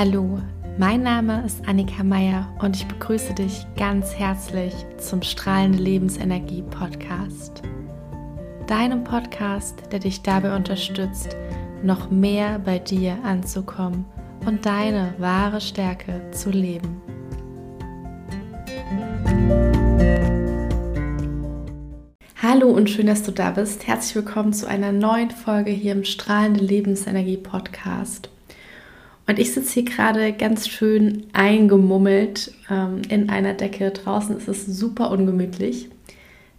Hallo, mein Name ist Annika Meier und ich begrüße dich ganz herzlich zum Strahlende Lebensenergie Podcast. Deinem Podcast, der dich dabei unterstützt, noch mehr bei dir anzukommen und deine wahre Stärke zu leben. Hallo und schön, dass du da bist. Herzlich willkommen zu einer neuen Folge hier im Strahlende Lebensenergie Podcast. Und ich sitze hier gerade ganz schön eingemummelt ähm, in einer Decke. Draußen ist es super ungemütlich.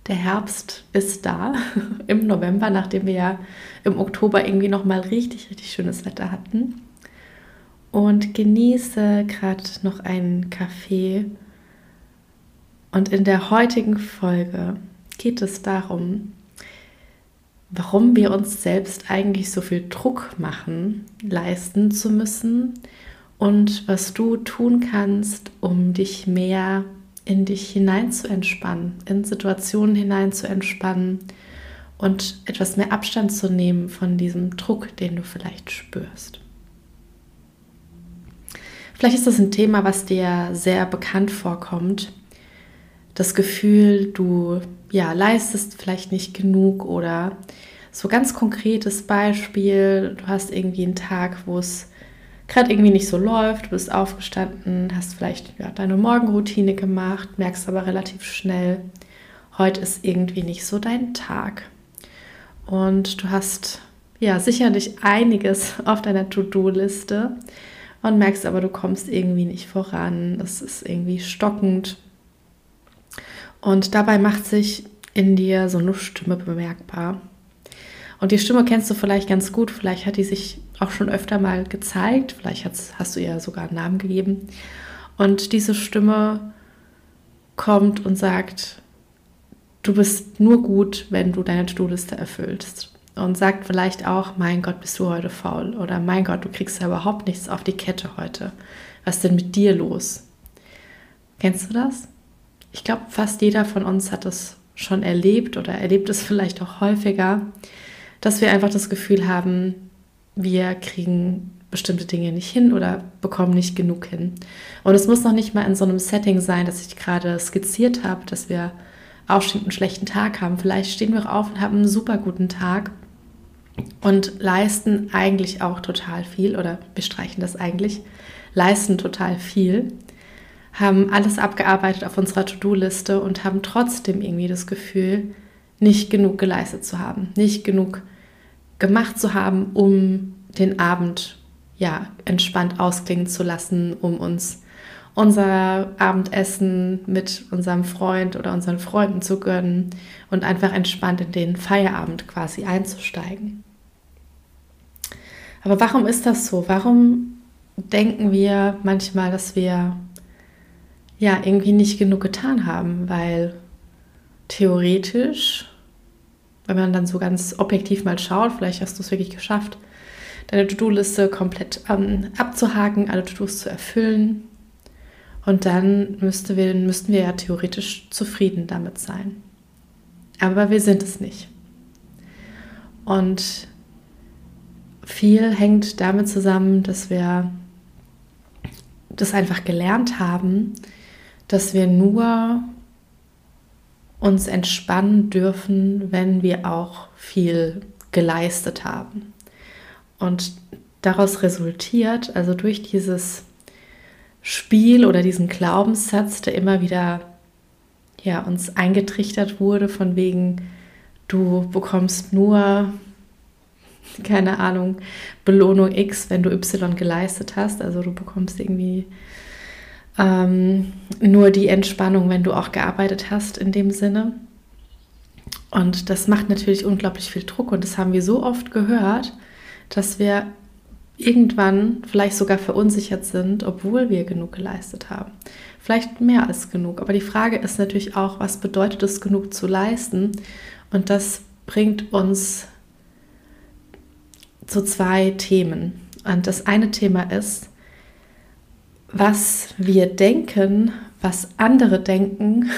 Der Herbst ist da im November, nachdem wir ja im Oktober irgendwie noch mal richtig, richtig schönes Wetter hatten. Und genieße gerade noch einen Kaffee. Und in der heutigen Folge geht es darum, warum wir uns selbst eigentlich so viel Druck machen, leisten zu müssen und was du tun kannst, um dich mehr in dich hinein zu entspannen, in Situationen hinein zu entspannen und etwas mehr Abstand zu nehmen von diesem Druck, den du vielleicht spürst. Vielleicht ist das ein Thema, was dir sehr bekannt vorkommt. Das Gefühl, du ja, leistest vielleicht nicht genug oder so ganz konkretes Beispiel, du hast irgendwie einen Tag, wo es gerade irgendwie nicht so läuft, du bist aufgestanden, hast vielleicht ja, deine Morgenroutine gemacht, merkst aber relativ schnell, heute ist irgendwie nicht so dein Tag. Und du hast ja sicherlich einiges auf deiner To-Do-Liste und merkst aber, du kommst irgendwie nicht voran, das ist irgendwie stockend. Und dabei macht sich in dir so eine Stimme bemerkbar. Und die Stimme kennst du vielleicht ganz gut, vielleicht hat die sich auch schon öfter mal gezeigt, vielleicht hast du ihr sogar einen Namen gegeben. Und diese Stimme kommt und sagt, du bist nur gut, wenn du deine To-Do-Liste erfüllst. Und sagt vielleicht auch, mein Gott, bist du heute faul? Oder mein Gott, du kriegst ja überhaupt nichts auf die Kette heute. Was ist denn mit dir los? Kennst du das? Ich glaube, fast jeder von uns hat das schon erlebt oder erlebt es vielleicht auch häufiger, dass wir einfach das Gefühl haben, wir kriegen bestimmte Dinge nicht hin oder bekommen nicht genug hin. Und es muss noch nicht mal in so einem Setting sein, das ich gerade skizziert habe, dass wir aufstehen einen schlechten Tag haben. Vielleicht stehen wir auf und haben einen super guten Tag und leisten eigentlich auch total viel oder wir streichen das eigentlich, leisten total viel, haben alles abgearbeitet auf unserer To-Do-Liste und haben trotzdem irgendwie das Gefühl, nicht genug geleistet zu haben, nicht genug gemacht zu haben, um den Abend ja entspannt ausklingen zu lassen, um uns unser Abendessen mit unserem Freund oder unseren Freunden zu gönnen und einfach entspannt in den Feierabend quasi einzusteigen. Aber warum ist das so? Warum denken wir manchmal, dass wir ja irgendwie nicht genug getan haben? Weil theoretisch wenn man dann so ganz objektiv mal schaut, vielleicht hast du es wirklich geschafft, deine To-Do-Liste komplett ähm, abzuhaken, alle To-Dos zu erfüllen. Und dann müsste wir, müssten wir ja theoretisch zufrieden damit sein. Aber wir sind es nicht. Und viel hängt damit zusammen, dass wir das einfach gelernt haben, dass wir nur uns entspannen dürfen, wenn wir auch viel geleistet haben. Und daraus resultiert, also durch dieses Spiel oder diesen Glaubenssatz, der immer wieder ja, uns eingetrichtert wurde, von wegen, du bekommst nur, keine Ahnung, Belohnung X, wenn du Y geleistet hast. Also du bekommst irgendwie ähm, nur die Entspannung, wenn du auch gearbeitet hast in dem Sinne. Und das macht natürlich unglaublich viel Druck und das haben wir so oft gehört, dass wir irgendwann vielleicht sogar verunsichert sind, obwohl wir genug geleistet haben. Vielleicht mehr als genug. Aber die Frage ist natürlich auch, was bedeutet es, genug zu leisten? Und das bringt uns zu zwei Themen. Und das eine Thema ist, was wir denken, was andere denken,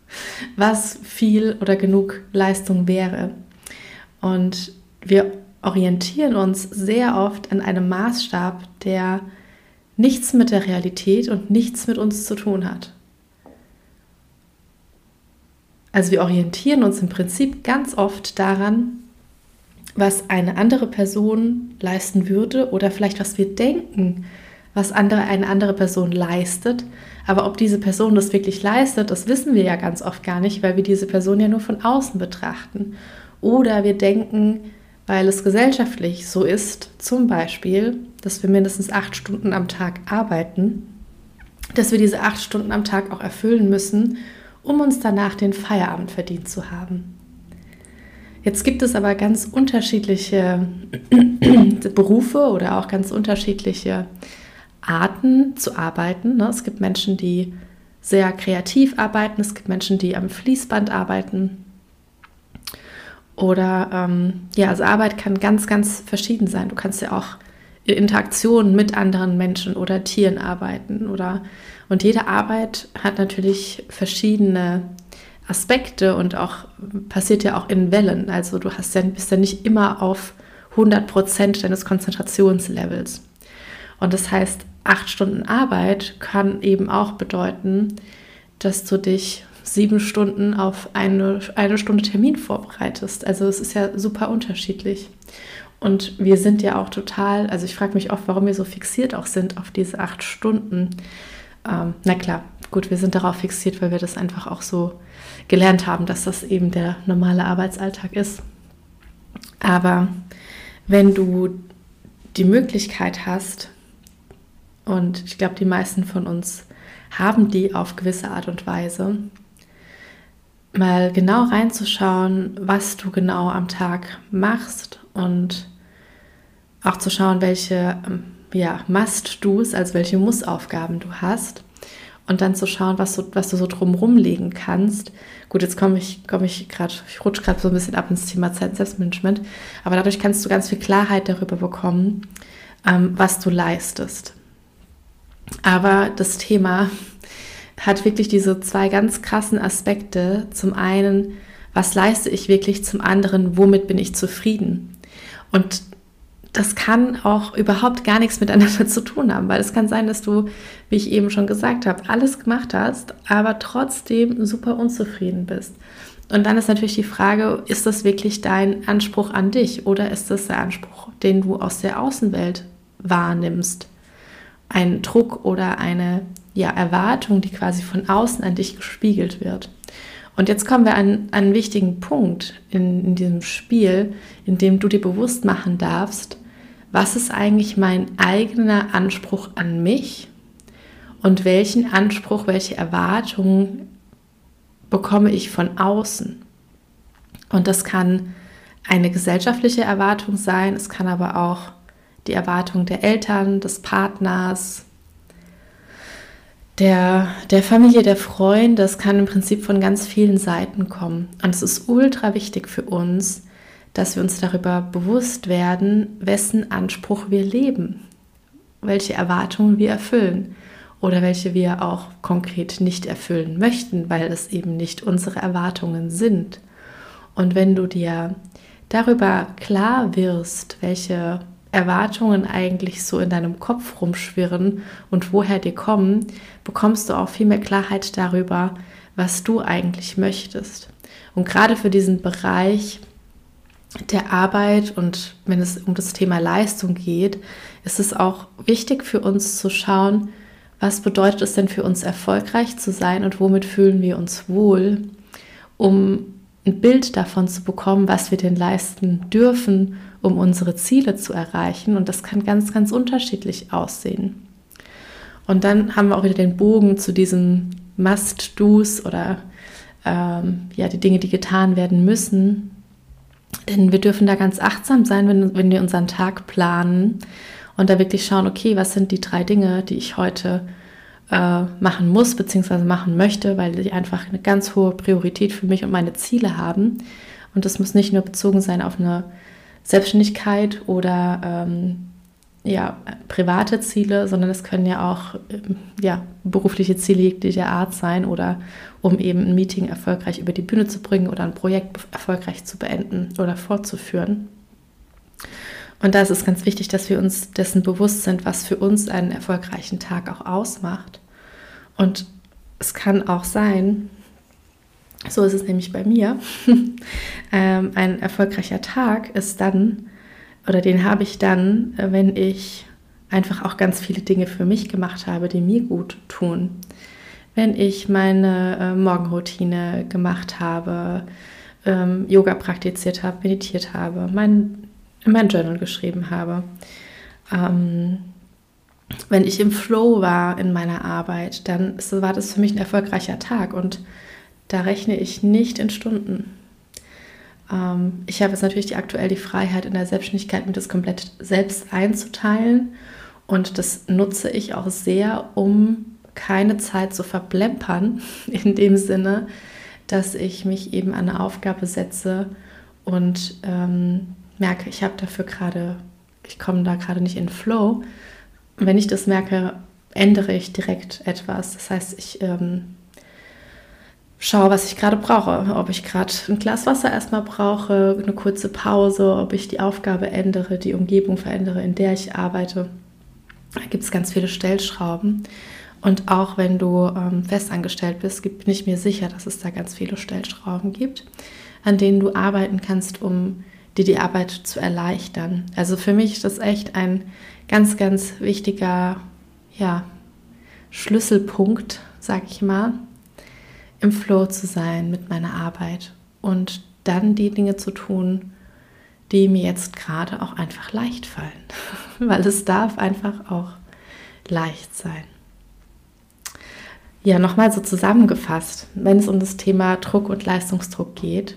was viel oder genug Leistung wäre. Und wir orientieren uns sehr oft an einem Maßstab, der nichts mit der Realität und nichts mit uns zu tun hat. Also wir orientieren uns im Prinzip ganz oft daran, was eine andere Person leisten würde oder vielleicht was wir denken, was andere, eine andere Person leistet. Aber ob diese Person das wirklich leistet, das wissen wir ja ganz oft gar nicht, weil wir diese Person ja nur von außen betrachten. Oder wir denken, weil es gesellschaftlich so ist, zum Beispiel, dass wir mindestens acht Stunden am Tag arbeiten, dass wir diese acht Stunden am Tag auch erfüllen müssen, um uns danach den Feierabend verdient zu haben. Jetzt gibt es aber ganz unterschiedliche Berufe oder auch ganz unterschiedliche Arten zu arbeiten. Ne? Es gibt Menschen, die sehr kreativ arbeiten, es gibt Menschen, die am Fließband arbeiten. Oder ähm, ja, also Arbeit kann ganz, ganz verschieden sein. Du kannst ja auch in Interaktion mit anderen Menschen oder Tieren arbeiten oder und jede Arbeit hat natürlich verschiedene Aspekte und auch passiert ja auch in Wellen. Also du hast ja, bist ja nicht immer auf 100 Prozent deines Konzentrationslevels. Und das heißt, acht Stunden Arbeit kann eben auch bedeuten, dass du dich sieben Stunden auf eine, eine Stunde Termin vorbereitest. Also es ist ja super unterschiedlich. Und wir sind ja auch total, also ich frage mich oft, warum wir so fixiert auch sind auf diese acht Stunden. Ähm, na klar, gut, wir sind darauf fixiert, weil wir das einfach auch so gelernt haben, dass das eben der normale Arbeitsalltag ist. Aber wenn du die Möglichkeit hast, und ich glaube, die meisten von uns haben die auf gewisse Art und Weise, mal genau reinzuschauen, was du genau am Tag machst und auch zu schauen, welche ähm, ja, Must-Dos, also welche Muss-Aufgaben du hast und dann zu schauen, was du, was du so drumherum legen kannst. Gut, jetzt komme ich, komme ich gerade, ich rutsche gerade so ein bisschen ab ins Thema Zeit Selbstmanagement, aber dadurch kannst du ganz viel Klarheit darüber bekommen, ähm, was du leistest. Aber das Thema hat wirklich diese zwei ganz krassen Aspekte. Zum einen, was leiste ich wirklich? Zum anderen, womit bin ich zufrieden? Und das kann auch überhaupt gar nichts miteinander zu tun haben, weil es kann sein, dass du, wie ich eben schon gesagt habe, alles gemacht hast, aber trotzdem super unzufrieden bist. Und dann ist natürlich die Frage, ist das wirklich dein Anspruch an dich oder ist das der Anspruch, den du aus der Außenwelt wahrnimmst? Ein Druck oder eine ja, Erwartung, die quasi von außen an dich gespiegelt wird. Und jetzt kommen wir an, an einen wichtigen Punkt in, in diesem Spiel, in dem du dir bewusst machen darfst, was ist eigentlich mein eigener Anspruch an mich und welchen Anspruch, welche Erwartungen bekomme ich von außen. Und das kann eine gesellschaftliche Erwartung sein, es kann aber auch die Erwartung der Eltern, des Partners, der, der Familie, der Freunde, das kann im Prinzip von ganz vielen Seiten kommen. Und es ist ultra wichtig für uns, dass wir uns darüber bewusst werden, wessen Anspruch wir leben, welche Erwartungen wir erfüllen oder welche wir auch konkret nicht erfüllen möchten, weil es eben nicht unsere Erwartungen sind. Und wenn du dir darüber klar wirst, welche Erwartungen eigentlich so in deinem Kopf rumschwirren und woher die kommen, bekommst du auch viel mehr Klarheit darüber, was du eigentlich möchtest. Und gerade für diesen Bereich der Arbeit und wenn es um das Thema Leistung geht, ist es auch wichtig für uns zu schauen, was bedeutet es denn für uns erfolgreich zu sein und womit fühlen wir uns wohl, um ein Bild davon zu bekommen, was wir denn leisten dürfen um unsere Ziele zu erreichen. Und das kann ganz, ganz unterschiedlich aussehen. Und dann haben wir auch wieder den Bogen zu diesen Must-Dos oder ähm, ja, die Dinge, die getan werden müssen. Denn wir dürfen da ganz achtsam sein, wenn, wenn wir unseren Tag planen und da wirklich schauen, okay, was sind die drei Dinge, die ich heute äh, machen muss bzw. machen möchte, weil die einfach eine ganz hohe Priorität für mich und meine Ziele haben. Und das muss nicht nur bezogen sein auf eine Selbstständigkeit oder ähm, ja, private Ziele, sondern es können ja auch ähm, ja, berufliche Ziele jeglicher Art sein oder um eben ein Meeting erfolgreich über die Bühne zu bringen oder ein Projekt erfolgreich zu beenden oder fortzuführen. Und da ist es ganz wichtig, dass wir uns dessen bewusst sind, was für uns einen erfolgreichen Tag auch ausmacht. Und es kann auch sein, so ist es nämlich bei mir, ähm, ein erfolgreicher Tag ist dann, oder den habe ich dann, wenn ich einfach auch ganz viele Dinge für mich gemacht habe, die mir gut tun. Wenn ich meine äh, Morgenroutine gemacht habe, ähm, Yoga praktiziert habe, meditiert habe, mein in mein Journal geschrieben habe. Ähm, wenn ich im Flow war in meiner Arbeit, dann war das für mich ein erfolgreicher Tag und da rechne ich nicht in Stunden. Ähm, ich habe jetzt natürlich die, aktuell die Freiheit in der Selbstständigkeit, mir das komplett selbst einzuteilen und das nutze ich auch sehr, um keine Zeit zu verplempern, in dem Sinne, dass ich mich eben an eine Aufgabe setze und ähm, merke, ich habe dafür gerade, ich komme da gerade nicht in Flow, wenn ich das merke, ändere ich direkt etwas. Das heißt, ich ähm, schaue, was ich gerade brauche. Ob ich gerade ein Glas Wasser erstmal brauche, eine kurze Pause, ob ich die Aufgabe ändere, die Umgebung verändere, in der ich arbeite. Da gibt es ganz viele Stellschrauben. Und auch wenn du ähm, festangestellt bist, bin ich mir sicher, dass es da ganz viele Stellschrauben gibt, an denen du arbeiten kannst, um dir die Arbeit zu erleichtern. Also für mich ist das echt ein ganz, ganz wichtiger ja, Schlüsselpunkt, sag ich mal, im Flow zu sein mit meiner Arbeit und dann die Dinge zu tun, die mir jetzt gerade auch einfach leicht fallen, weil es darf einfach auch leicht sein. Ja, nochmal so zusammengefasst, wenn es um das Thema Druck und Leistungsdruck geht,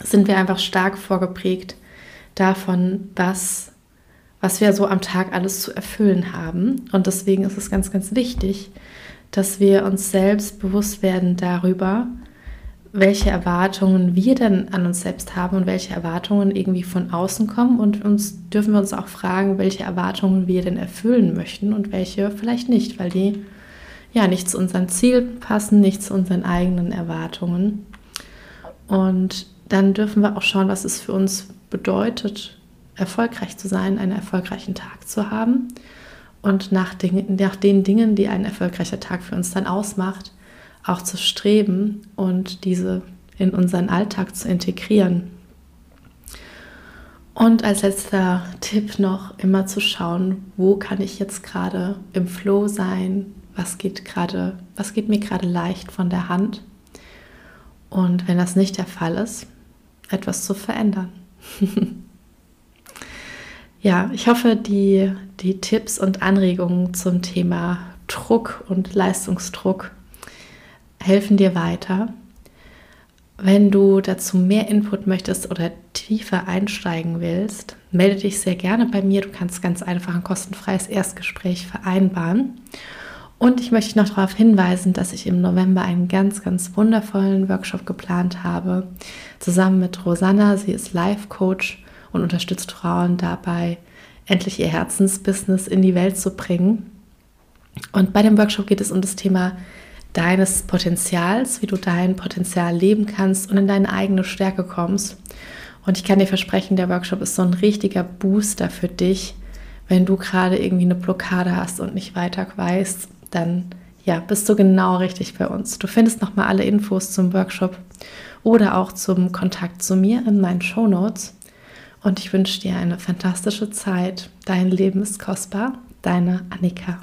sind wir einfach stark vorgeprägt davon, was, was wir so am Tag alles zu erfüllen haben. Und deswegen ist es ganz, ganz wichtig, dass wir uns selbst bewusst werden darüber, welche Erwartungen wir denn an uns selbst haben und welche Erwartungen irgendwie von außen kommen. Und uns dürfen wir uns auch fragen, welche Erwartungen wir denn erfüllen möchten und welche vielleicht nicht, weil die ja nicht zu unseren Zielen passen, nicht zu unseren eigenen Erwartungen. Und dann dürfen wir auch schauen, was es für uns bedeutet, erfolgreich zu sein, einen erfolgreichen Tag zu haben und nach, Dinge, nach den Dingen, die ein erfolgreicher Tag für uns dann ausmacht, auch zu streben und diese in unseren Alltag zu integrieren. Und als letzter Tipp noch immer zu schauen, wo kann ich jetzt gerade im Flow sein, was geht gerade, was geht mir gerade leicht von der Hand. Und wenn das nicht der Fall ist, etwas zu verändern. ja, ich hoffe, die, die Tipps und Anregungen zum Thema Druck und Leistungsdruck helfen dir weiter. Wenn du dazu mehr Input möchtest oder tiefer einsteigen willst, melde dich sehr gerne bei mir. Du kannst ganz einfach ein kostenfreies Erstgespräch vereinbaren. Und ich möchte noch darauf hinweisen, dass ich im November einen ganz, ganz wundervollen Workshop geplant habe, zusammen mit Rosanna. Sie ist Life-Coach und unterstützt Frauen dabei, endlich ihr Herzensbusiness in die Welt zu bringen. Und bei dem Workshop geht es um das Thema deines Potenzials, wie du dein Potenzial leben kannst und in deine eigene Stärke kommst. Und ich kann dir versprechen, der Workshop ist so ein richtiger Booster für dich, wenn du gerade irgendwie eine Blockade hast und nicht weiter weißt, dann ja, bist du genau richtig bei uns. Du findest nochmal alle Infos zum Workshop oder auch zum Kontakt zu mir in meinen Show Notes. Und ich wünsche dir eine fantastische Zeit. Dein Leben ist kostbar. Deine Annika.